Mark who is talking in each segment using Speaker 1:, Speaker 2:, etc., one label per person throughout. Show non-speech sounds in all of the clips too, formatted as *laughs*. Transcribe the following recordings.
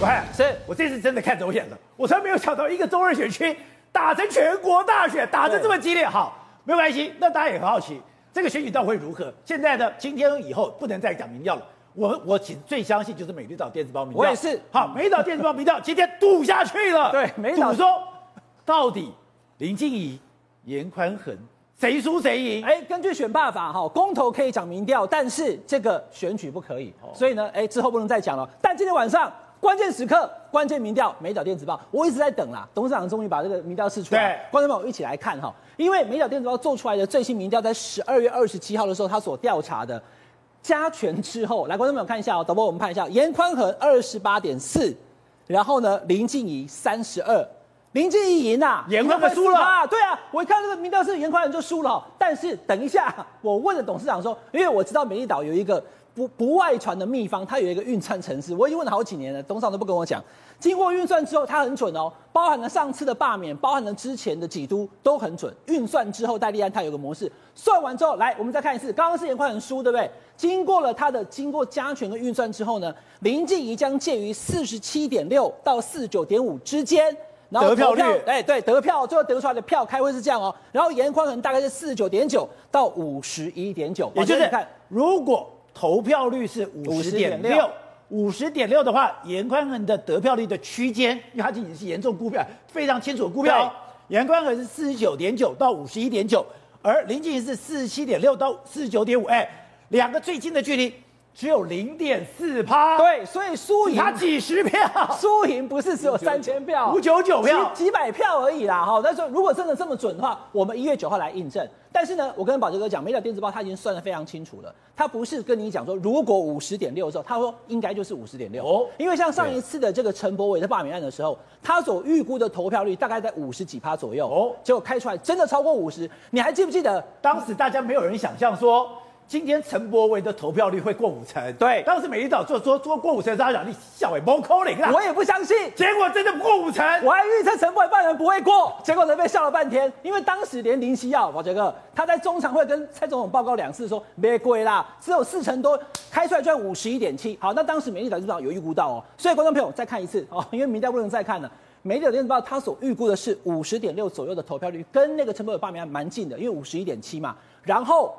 Speaker 1: 喂，
Speaker 2: 是
Speaker 1: 我这次真的看走眼了，我从来没有想到一个中二选区打成全国大选，打得这么激烈。好，没有关系，那大家也很好奇，这个选举到底会如何？现在呢，今天以后不能再讲民调了。我我其实最相信就是美丽岛电子报民调，
Speaker 2: 我也是。
Speaker 1: 好，美丽岛电子报民调今天赌下去了，
Speaker 2: 对，美丽岛
Speaker 1: 赌说到底林静怡、严宽恒谁输谁赢？
Speaker 2: 哎，根据选罢法哈，公投可以讲民调，但是这个选举不可以，哦、所以呢，哎，之后不能再讲了。但今天晚上。关键时刻，关键民调，美岛电子报，我一直在等啦。董事长终于把这个民调释出来，对，观众朋友一起来看哈。因为美岛电子报做出来的最新民调，在十二月二十七号的时候，他所调查的加权之后，来，观众朋友看一下哦，导播我们看一下，严宽恒二十八点四，然后呢，林静怡三十二，林静怡赢啊，
Speaker 1: 严宽恒输了啊，
Speaker 2: 对啊，我一看这个民调是严宽恒就输了，但是等一下，我问了董事长说，因为我知道美丽岛有一个。不不外传的秘方，它有一个运算程式，我已经问了好几年了，董事长都不跟我讲。经过运算之后，它很准哦，包含了上次的罢免，包含了之前的几都都很准。运算之后，戴立安他有个模式，算完之后，来我们再看一次，刚刚是颜宽恒输，对不对？经过了他的经过加权的运算之后呢，林静怡将介于四十七点六到四十九点五之间，然后票
Speaker 1: 得票率，
Speaker 2: 哎对，得票最后得出来的票开会是这样哦，然后颜宽恒大概是四十九点九到五十一点九，
Speaker 1: 也就是看如果。投票率是五十点六，五十点六的话，严宽恒的得票率的区间，因为他仅仅是严重估票，非常清楚的估票。严宽恒是四十九点九到五十一点九，而林静怡是四十七点六到四十九点五，哎，两个最近的距离。只有零点四趴，
Speaker 2: 对，所以输赢
Speaker 1: 他几十票，*laughs*
Speaker 2: 输赢不是只有三千票，
Speaker 1: 五九九票，
Speaker 2: 几百票而已啦，哈。但是如果真的这么准的话，我们一月九号来印证。但是呢，我跟宝杰哥讲，美岛电子报他已经算得非常清楚了，他不是跟你讲说如果五十点六的时候，他说应该就是五十点六。哦，因为像上一次的这个陈柏伟的罢免案的时候，他所预估的投票率大概在五十几趴左右。哦，结果开出来真的超过五十，你还记不记得？
Speaker 1: 当时大家没有人想象说。今天陈柏惟的投票率会过五成，
Speaker 2: 对，
Speaker 1: 当时美丽岛做说说过五成，大家讲你笑哎，蒙口令啊，
Speaker 2: 我也不相信，
Speaker 1: 结果真的不过五成，
Speaker 2: 我还预测陈柏惟半人不会过，结果人被笑了半天，因为当时连林夕耀宝杰哥他在中常会跟蔡总统报告两次说没贵啦，只有四成多，开出来就五十一点七，好，那当时美丽岛电子报有预估到哦，所以观众朋友再看一次。哦，因为民调不能再看了，美丽岛电子报他所预估的是五十点六左右的投票率，跟那个陈柏伟罢免案蛮近的，因为五十一点七嘛，然后。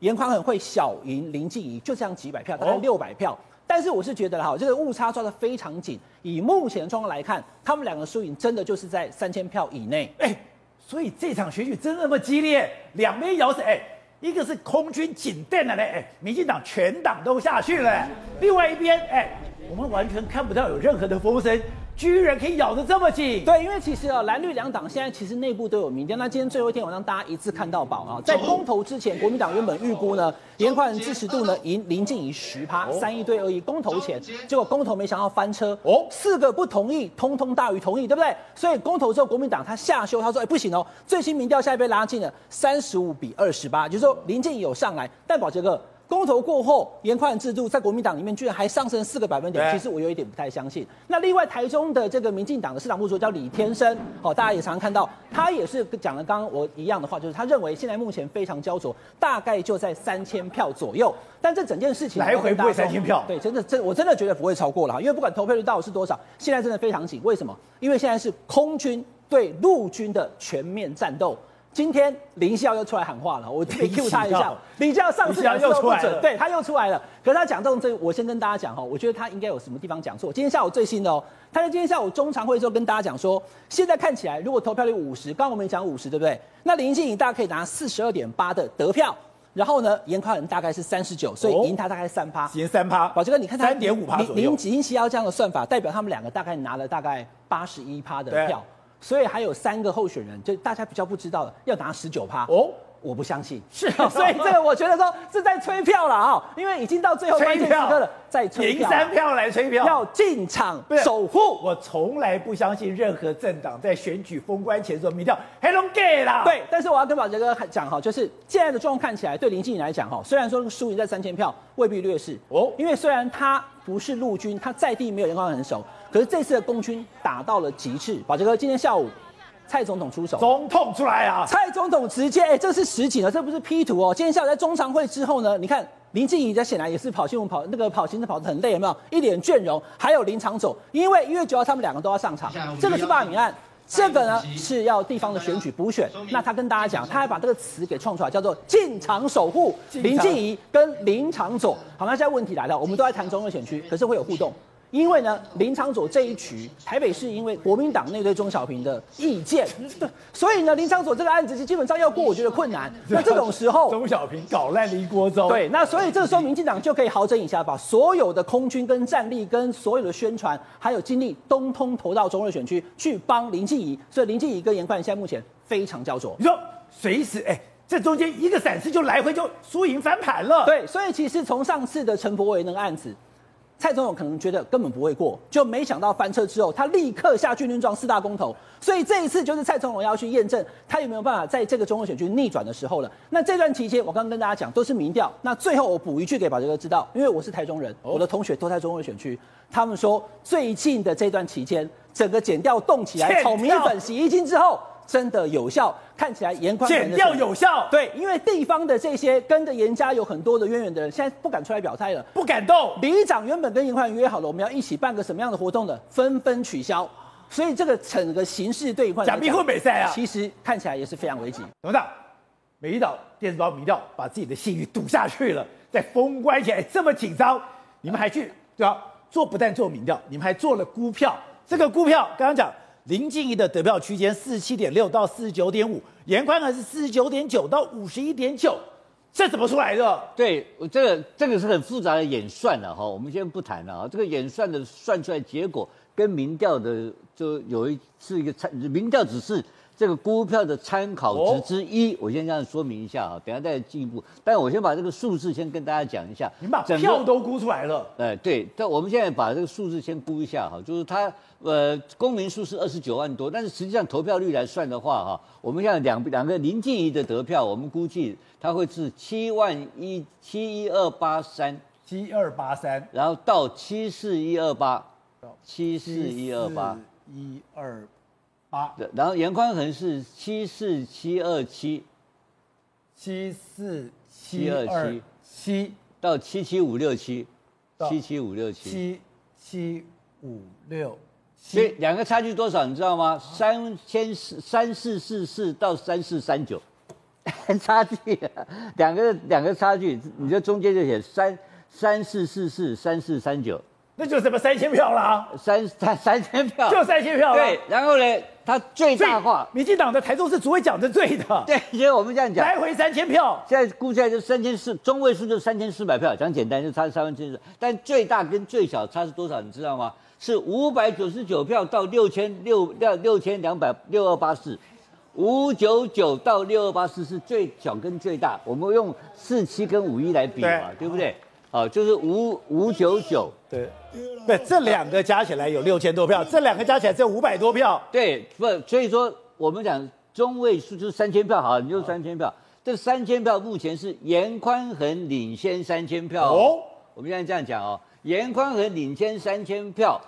Speaker 2: 颜宽很会小赢林静怡，就这样几百票，大概六百票。哦、但是我是觉得哈，这个误差抓得非常紧。以目前的状况来看，他们两个输赢真的就是在三千票以内。哎，所以这场选举真的那么激烈，两边摇是哎，一个是空军紧电了嘞，哎，民进党全党都下去了。另外一边哎，我们完全看不到有任何的风声。居然可以咬得这么紧？对，因为其实啊，蓝绿两党现在其实内部都有民调。那今天最后一天，我让大家一次看到饱啊！在公投之前，国民党原本预估呢，颜宽恒支持度呢赢林静怡十趴，三一对二一。公投前，结果公投没想到翻车哦，四个不同意，通通大于同意，对不对？所以公投之后，国民党他下修，他说：“哎，不行哦，最新民调现在被拉近了三十五比二十八，就是说林静怡有上来，但宝杰哥。”公投过后，严宽恒制度在国民党里面居然还上升四个百分点，其实我有一点不太相信。那另外台中的这个民进党的市长部主叫李天生，好，大家也常常看到，他也是讲了刚刚我一样的话，就是他认为现在目前非常焦灼，大概就在三千票左右。但这整件事情
Speaker 1: 来回不会三千票，
Speaker 2: 对，真的真我真的觉得不会超过了哈，因为不管投票率到底是多少，现在真的非常紧。为什么？因为现在是空军对陆军的全面战斗。今天林孝又出来喊话了，我可以 cue 他一下。林孝上次讲又不准，对他又出来了。可是他讲这种这，我先跟大家讲哈，我觉得他应该有什么地方讲错。今天下午最新的哦，他在今天下午中常会的时候跟大家讲说，现在看起来如果投票率五十，刚刚我们讲五十对不对？那林静怡大概可以拿四十二点八的得票，然后呢，严宽仁大概是三十九，所以赢他大概三趴，
Speaker 1: 赢三趴。
Speaker 2: 宝杰哥，你看他
Speaker 1: 三点五趴左右。
Speaker 2: 林林锡耀这样的算法，代表他们两个大概拿了大概八十一趴的票。所以还有三个候选人，就大家比较不知道的，要拿十九趴哦，我不相信，是，*laughs* 所以这个我觉得说是在催票了啊，因为已经到最后关键时刻了，在催票，
Speaker 1: 赢三票来催票，
Speaker 2: 要进场守护。
Speaker 1: 我从来不相信任何政党在选举封关前做民调，黑龙给啦。
Speaker 2: 对，但是我要跟宝杰哥讲哈，就是现在的状况看起来，对林静怡来讲哈，虽然说输赢在三千票，未必劣势哦，因为虽然他不是陆军，他在地没有颜宽恒很熟。可是这次的共军打到了极致，宝杰哥，今天下午蔡总统出手，
Speaker 1: 总统出来啊！
Speaker 2: 蔡总统直接，哎，这是实景啊，这不是 P 图哦。今天下午在中常会之后呢，你看林静怡在显然也是跑新闻跑那个跑行程跑得很累，有没有一脸倦容？还有林长走，因为一月九号他们两个都要上场，这个是罢免案。这个呢是要地方的选举补选，那他跟大家讲，他还把这个词给创出来，叫做“进场守护”林静怡跟林长走。好，那现在问题来了，我们都在谈中二选区，可是会有互动。因为呢，林昌佐这一局，台北市因为国民党内对钟小平的意见，*laughs* 所以呢，林昌佐这个案子基本上要过，我觉得困难。那 *laughs* 这种时候，
Speaker 1: 钟小平搞烂了一锅粥。
Speaker 2: 对，那所以这个时候，民进党就可以好整以暇，把所有的空军跟战力跟所有的宣传还有精力，通通投到中二选区去帮林静怡。所以林静怡跟严宽现在目前非常焦灼。
Speaker 1: 你说随时哎，这中间一个闪失就来回就输赢翻盘了。
Speaker 2: 对，所以其实从上次的陈柏惟那个案子。蔡总统可能觉得根本不会过，就没想到翻车之后，他立刻下军令状四大公投，所以这一次就是蔡总统要去验证他有没有办法在这个中国选区逆转的时候了。那这段期间，我刚刚跟大家讲都是民调。那最后我补一句给宝杰哥知道，因为我是台中人，我的同学都在中国选区，他们说最近的这段期间，整个检调动起来，炒米粉、洗衣精之后。真的有效，看起来严宽恒
Speaker 1: 检调有效。
Speaker 2: 对，因为地方的这些跟着严家有很多的渊源的人，现在不敢出来表态了，
Speaker 1: 不敢动。
Speaker 2: 里长原本跟严宽恒约好了，我们要一起办个什么样的活动的，纷纷取消。所以这个整个形势对颜宽恒
Speaker 1: 假币会比赛啊，
Speaker 2: 其实看起来也是非常危急。
Speaker 1: 董事长，美丽岛电子报民调把自己的信誉赌下去了，在封关前这么紧张，你们还去对吧？做不但做民调，你们还做了估票。这个估票刚刚讲。林静仪的得票区间四十七点六到四十九点五，颜宽恒是四十九点九到五十一点九，这怎么出来的？
Speaker 3: 对，这个这个是很复杂的演算的哈，我们先不谈了啊。这个演算的算出来结果跟民调的就有一是一个参，民调只是。这个估票的参考值之一，哦、我先这样说明一下啊，等下再进一步。但我先把这个数字先跟大家讲一下。
Speaker 1: 你把票都估出来了？
Speaker 3: 哎，对。但我们现在把这个数字先估一下哈，就是它呃公民数是二十九万多，但是实际上投票率来算的话哈，我们现在两两个林静怡的得票，我们估计它会是七万一七一二八三
Speaker 1: 七二八三，
Speaker 3: 然后到七四一二八七四一二八。
Speaker 1: 一二。八，
Speaker 3: 然后严宽恒是七四七二七，
Speaker 1: 七四七二七。七
Speaker 3: 到七七五六七，七七五六七，
Speaker 1: 七七五六七，
Speaker 3: 所以两个差距多少你知道吗？三千四三四四四到三四三九，*laughs* 差距两个两个差距，你就中间就写三三四四四三四三九。
Speaker 1: 那就什么三千票了，
Speaker 3: 三三三千票，
Speaker 1: 就三千票了。
Speaker 3: 对，然后呢，他最大化，
Speaker 1: 民进党的台中市主委讲的对的。
Speaker 3: 对，因为我们这样讲，
Speaker 1: 来回三千票，
Speaker 3: 现在估计就三千四，中位数就三千四百票，讲简单就差三万七。但最大跟最小差是多少？你知道吗？是五百九十九票到六千六六六千两百六二八四，五九九到六二八四是最小跟最大。我们用四七跟五一来比嘛，对，对不对？好，就是五五九九，
Speaker 1: 对，对，这两个加起来有六千多票，这两个加起来只有五百多票，
Speaker 3: 对，不，所以说我们讲中位数就是三千票，好，你就三千票，这三千票目前是严宽恒领先三千票哦，我们现在这样讲哦，严宽恒领先三千票，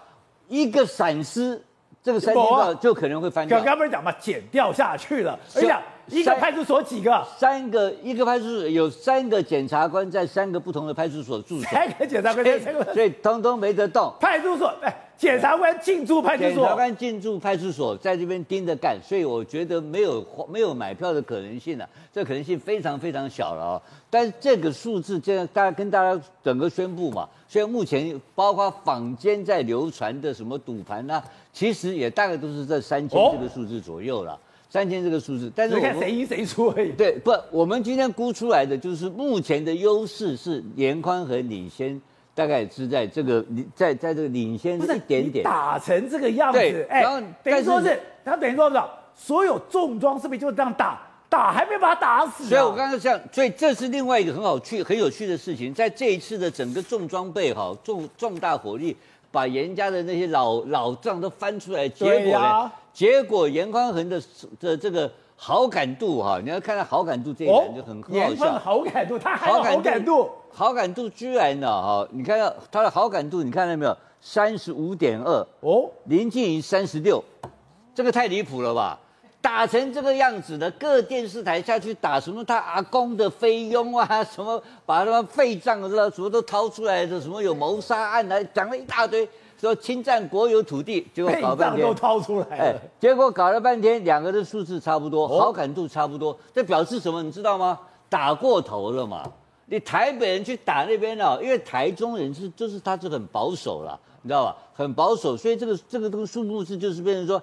Speaker 3: 一个闪失，这个三千票就可能会翻掉。
Speaker 1: 刚刚不是讲嘛，减掉下去了，而且。一个派出所几个？
Speaker 3: 三个，一个派出所有三个检察官在三个不同的派出所驻守。
Speaker 1: 三个检察官在三个，
Speaker 3: 所以通通没得动。
Speaker 1: 派出所，哎，检察官进驻派出所。
Speaker 3: 检察官进驻派出所，在这边盯着干，所以我觉得没有没有买票的可能性了，这可能性非常非常小了啊。但是这个数字，这样大家跟大家整个宣布嘛，所以目前包括坊间在流传的什么赌盘啊，其实也大概都是这三千这个数字左右了。三千这个数字，但是我
Speaker 1: 看谁赢谁输而已。
Speaker 3: 对，不，我们今天估出来的就是目前的优势是严宽和领先，大概是在这个在在这个领先一点点。
Speaker 1: 打成这个样子，哎，然后等于说是，他等于说是，所有重装是不是就这样打打，还没把他打死啊？
Speaker 3: 所以我刚刚讲，所以这是另外一个很好趣、很有趣的事情，在这一次的整个重装备哈，重重大火力，把严家的那些老老账都翻出来，结果呢？结果严宽恒的的这个好感度哈，你要看到好感度这一点就很很好笑。
Speaker 1: 好感度，他还有好感度，
Speaker 3: 好感度居然呢哈，你看到他的好感度，你看到没有？三十五点二哦，林静怡三十六，这个太离谱了吧？打成这个样子的，各电视台下去打什么他阿公的菲佣啊，什么把他们废账的什么都掏出来的，什么有谋杀案来讲了一大堆，说侵占国有土地，结果搞半天
Speaker 1: 都掏出来了，哎，
Speaker 3: 结果搞了半天，两个的数字差不多，好感度差不多，这表示什么？你知道吗？打过头了嘛？你台北人去打那边了，因为台中人是就是他是很保守了，你知道吧？很保守，所以这个这个这个数目字就是变成说。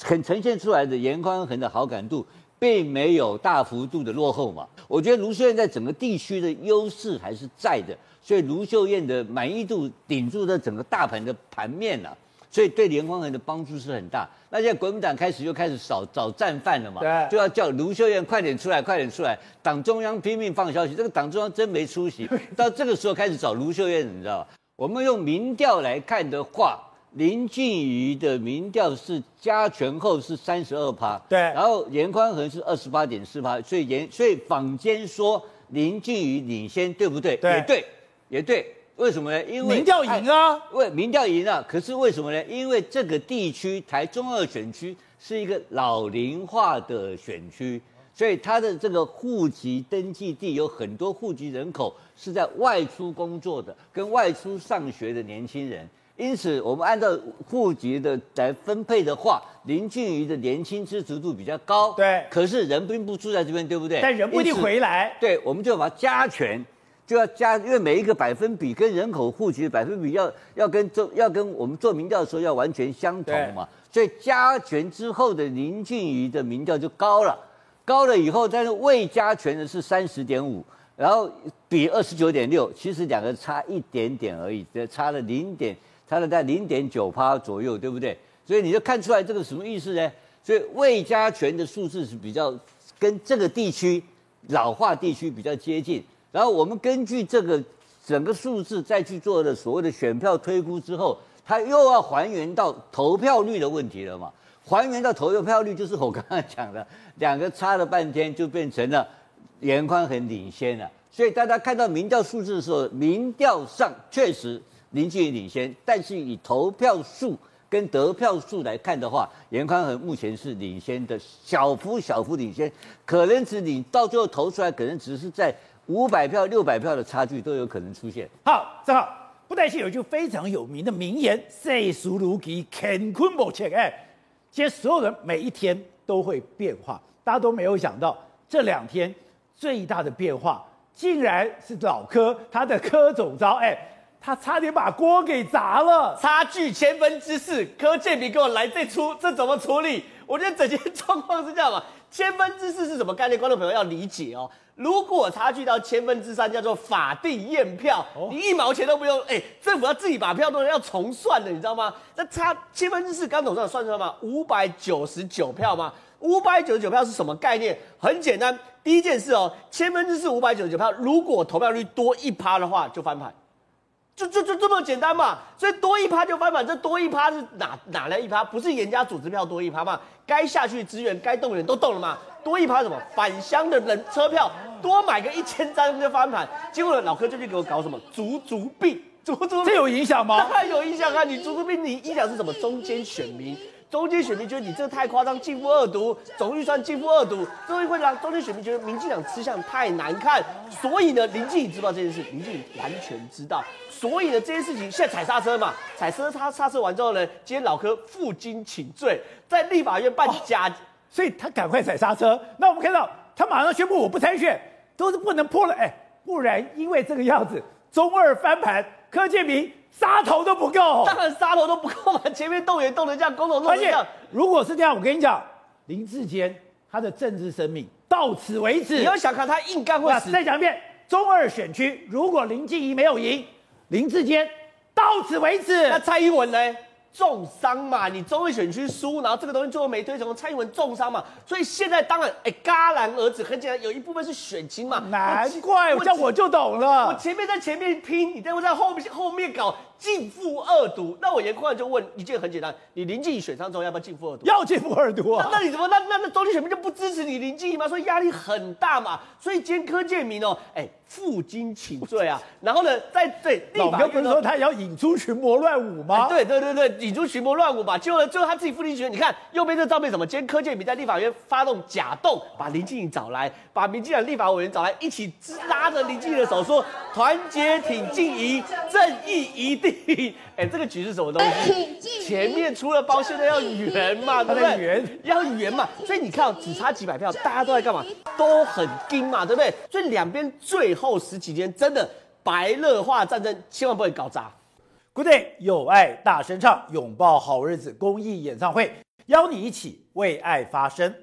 Speaker 3: 很呈现出来的严宽恒的好感度，并没有大幅度的落后嘛。我觉得卢秀燕在整个地区的优势还是在的，所以卢秀燕的满意度顶住了整个大盘的盘面了，所以对颜宽恒的帮助是很大。那现在国民党开始又开始找找战犯了嘛，对，就要叫卢秀燕快点出来，快点出来。党中央拼命放消息，这个党中央真没出息。*laughs* 到这个时候开始找卢秀燕，你知道吧？我们用民调来看的话。林静仪的民调是加权后是三十二趴，
Speaker 1: 对，
Speaker 3: 然后严宽恒是二十八点四趴，所以严所以坊间说林静仪领先，对不对？
Speaker 1: 对，
Speaker 3: 也对，也对。为什么呢？因为
Speaker 1: 民调赢啊，
Speaker 3: 为民调赢啊。可是为什么呢？因为这个地区台中二选区是一个老龄化的选区，所以他的这个户籍登记地有很多户籍人口是在外出工作的，跟外出上学的年轻人。因此，我们按照户籍的来分配的话，林静仪的年轻支持度比较高。
Speaker 1: 对，
Speaker 3: 可是人并不住在这边，对不对？
Speaker 1: 但人不一定回来。
Speaker 3: 对，我们就把它加权，就要加，因为每一个百分比跟人口户籍的百分比要要跟做要跟我们做民调的时候要完全相同嘛。所以加权之后的林静仪的民调就高了，高了以后，但是未加权的是三十点五，然后比二十九点六，其实两个差一点点而已，只差了零点。它的在零点九趴左右，对不对？所以你就看出来这个什么意思呢？所以魏家权的数字是比较跟这个地区老化地区比较接近。然后我们根据这个整个数字再去做的所谓的选票推估之后，它又要还原到投票率的问题了嘛？还原到投票率就是我刚刚讲的，两个差了半天就变成了颜宽很领先了。所以大家看到民调数字的时候，民调上确实。林静仪领先，但是以投票数跟得票数来看的话，严宽恒目前是领先的，小幅小幅领先，可能只你到最后投出来，可能只是在五百票、六百票的差距都有可能出现。
Speaker 1: 好，正好布袋戏有一句非常有名的名言：“世事如棋，乾坤莫测。”哎，其实所有人每一天都会变化，大家都没有想到这两天最大的变化，竟然是老柯他的柯总招哎。他差点把锅给砸了，
Speaker 4: 差距千分之四。柯建铭给我来这出，这怎么处理？我觉得整件状况是这样嘛，千分之四是什么概念？观众朋友要理解哦。如果差距到千分之三，叫做法定验票，你一毛钱都不用，哎，政府要自己把票都要重算的，你知道吗？那差千分之四，刚总算算出来吗？五百九十九票吗？五百九十九票是什么概念？很简单，第一件事哦，千分之四五百九十九票，如果投票率多一趴的话，就翻盘。就就就这么简单嘛，所以多一趴就翻盘，这多一趴是哪哪来一趴？不是严家组织票多一趴嘛？该下去支援、该动员都动了嘛？多一趴什么？返乡的人车票多买个一千张就翻盘，结果呢，老柯就去给我搞什么？足足币，足足币，
Speaker 1: 这有影响吗？*laughs*
Speaker 4: 当然有影响啊！你足足币，你影响是什么？中间选民。中间选民觉得你这个太夸张，净负二读，总预算净负二读，这会会让中间选民觉得民进党吃相太难看。所以呢，林静仪知道这件事，林静仪完全知道。所以呢，这件事情现在踩刹车嘛，踩车，他刹车完之后呢，今天老柯负荆请罪，在立法院办假，
Speaker 1: 所以他赶快踩刹车。那我们看到他马上宣布我不参选，都是不能破了，哎，不然因为这个样子，中二翻盘，柯建铭。杀头都不够，
Speaker 4: 当然杀头都不够嘛！前面动员动的这样，公投弄成这样。
Speaker 1: 如果是这样，我跟你讲，林志坚他的政治生命到此为止。
Speaker 4: 你要想看他硬干会死。
Speaker 1: 再讲一遍，中二选区如果林静怡没有赢，林志坚到此为止。
Speaker 4: 那蔡英文呢？重伤嘛，你中位选区输，然后这个东西最后没推成，蔡英文重伤嘛，所以现在当然，哎，戛然而止很简单，有一部分是选情嘛，
Speaker 1: 难怪，我这样我就懂了。
Speaker 4: 我前面在前面拼，你待会在后面后面搞，径付二毒。那我严宽就问一件很简单：你林静怡选上之后要不要径付二毒？
Speaker 1: 要径付二毒啊！
Speaker 4: 那你怎么那那那中间选民就不支持你林静怡吗？所以压力很大嘛。所以今天柯建铭哦，哎，负荆请罪啊。*laughs* 然后呢，在对立法院
Speaker 1: 不是说他要引出群魔乱舞吗？
Speaker 4: 对对对对，引出群魔乱舞吧。结果呢，最后他自己负荆请罪。你看右边这个照片什么？今天柯建铭在立法院发动假动，把林静怡找来，把民进党立法委员找来，一起拉着林静怡的手说：“团结挺静怡，正义一定。” *laughs* 哎，这个局是什么东西？*laughs* 前面出了包，现在要圆嘛，*laughs* 对不对？圆要圆嘛。所以你看，只差几百票，大家都在干嘛？都很盯嘛，对不对？所以两边最后十几天真的白热化战争，千万不会搞砸。
Speaker 1: Good day，有爱大声唱，拥抱好日子公益演唱会，邀你一起为爱发声。